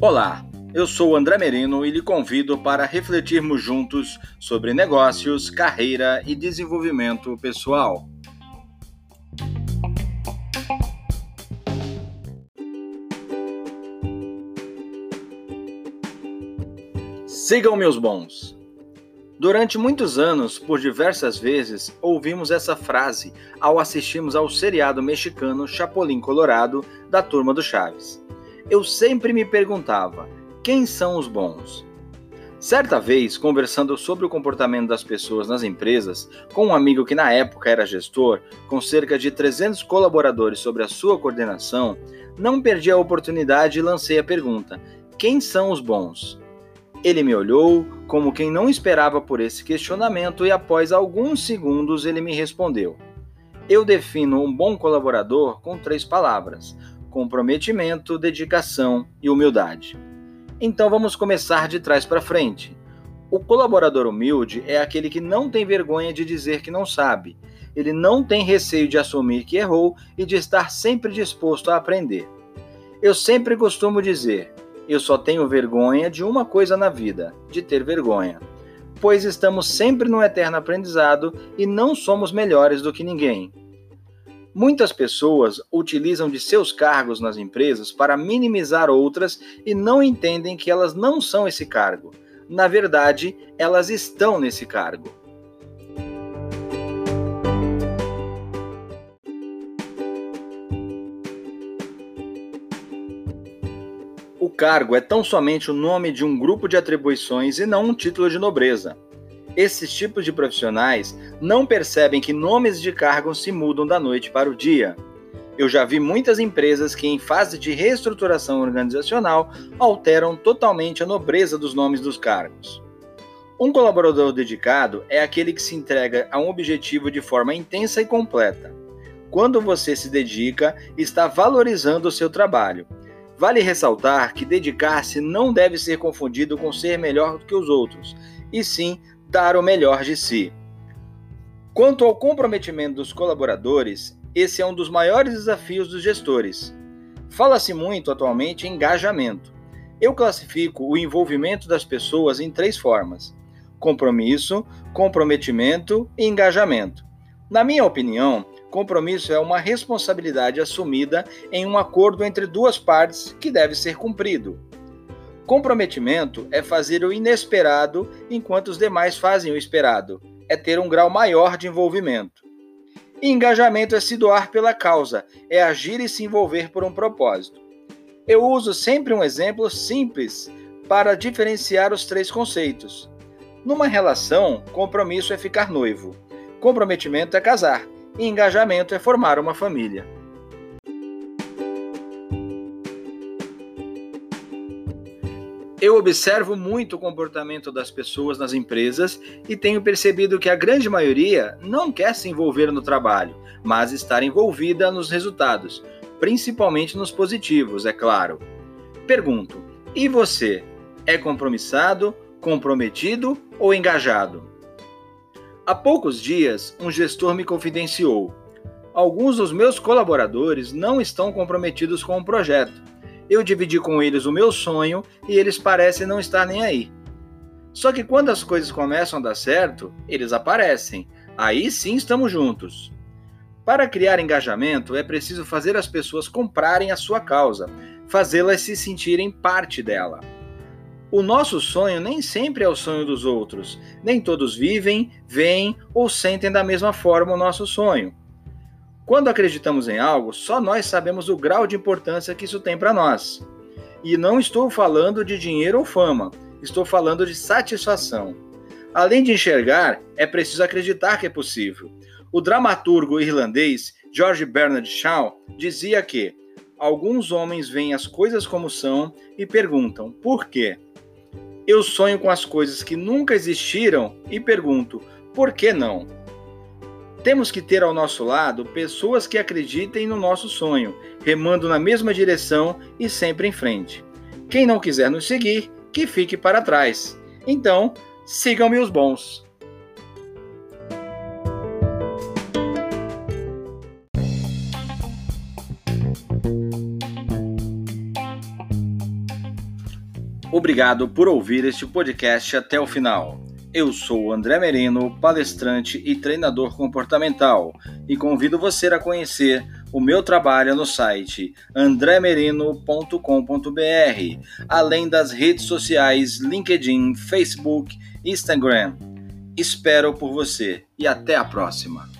Olá, eu sou André Merino e lhe convido para refletirmos juntos sobre negócios, carreira e desenvolvimento pessoal. Sigam meus bons. Durante muitos anos, por diversas vezes, ouvimos essa frase ao assistirmos ao seriado mexicano Chapolin Colorado da turma do Chaves eu sempre me perguntava: quem são os bons? Certa vez, conversando sobre o comportamento das pessoas nas empresas, com um amigo que na época era gestor, com cerca de 300 colaboradores sobre a sua coordenação, não perdi a oportunidade e lancei a pergunta: quem são os bons? Ele me olhou como quem não esperava por esse questionamento e após alguns segundos ele me respondeu: Eu defino um bom colaborador com três palavras: comprometimento, dedicação e humildade. Então vamos começar de trás para frente. O colaborador humilde é aquele que não tem vergonha de dizer que não sabe. Ele não tem receio de assumir que errou e de estar sempre disposto a aprender. Eu sempre costumo dizer: eu só tenho vergonha de uma coisa na vida, de ter vergonha. Pois estamos sempre no eterno aprendizado e não somos melhores do que ninguém. Muitas pessoas utilizam de seus cargos nas empresas para minimizar outras e não entendem que elas não são esse cargo. Na verdade, elas estão nesse cargo. Cargo é tão somente o nome de um grupo de atribuições e não um título de nobreza. Esses tipos de profissionais não percebem que nomes de cargos se mudam da noite para o dia. Eu já vi muitas empresas que, em fase de reestruturação organizacional, alteram totalmente a nobreza dos nomes dos cargos. Um colaborador dedicado é aquele que se entrega a um objetivo de forma intensa e completa. Quando você se dedica, está valorizando o seu trabalho. Vale ressaltar que dedicar-se não deve ser confundido com ser melhor do que os outros, e sim dar o melhor de si. Quanto ao comprometimento dos colaboradores, esse é um dos maiores desafios dos gestores. Fala-se muito atualmente em engajamento. Eu classifico o envolvimento das pessoas em três formas: compromisso, comprometimento e engajamento. Na minha opinião, compromisso é uma responsabilidade assumida em um acordo entre duas partes que deve ser cumprido. Comprometimento é fazer o inesperado enquanto os demais fazem o esperado, é ter um grau maior de envolvimento. Engajamento é se doar pela causa, é agir e se envolver por um propósito. Eu uso sempre um exemplo simples para diferenciar os três conceitos. Numa relação, compromisso é ficar noivo, comprometimento é casar e engajamento é formar uma família. Eu observo muito o comportamento das pessoas nas empresas e tenho percebido que a grande maioria não quer se envolver no trabalho, mas estar envolvida nos resultados, principalmente nos positivos, é claro. Pergunto: e você? É compromissado, comprometido ou engajado? Há poucos dias, um gestor me confidenciou: alguns dos meus colaboradores não estão comprometidos com o projeto eu dividi com eles o meu sonho e eles parecem não estar nem aí. Só que quando as coisas começam a dar certo, eles aparecem. Aí sim estamos juntos. Para criar engajamento, é preciso fazer as pessoas comprarem a sua causa, fazê-las se sentirem parte dela. O nosso sonho nem sempre é o sonho dos outros. Nem todos vivem, veem ou sentem da mesma forma o nosso sonho. Quando acreditamos em algo, só nós sabemos o grau de importância que isso tem para nós. E não estou falando de dinheiro ou fama, estou falando de satisfação. Além de enxergar, é preciso acreditar que é possível. O dramaturgo irlandês George Bernard Shaw dizia que alguns homens veem as coisas como são e perguntam por quê. Eu sonho com as coisas que nunca existiram e pergunto por que não? Temos que ter ao nosso lado pessoas que acreditem no nosso sonho, remando na mesma direção e sempre em frente. Quem não quiser nos seguir, que fique para trás. Então, sigam-me os bons. Obrigado por ouvir este podcast até o final. Eu sou o André Merino, palestrante e treinador comportamental, e convido você a conhecer o meu trabalho no site andremerino.com.br, além das redes sociais LinkedIn, Facebook, Instagram. Espero por você e até a próxima.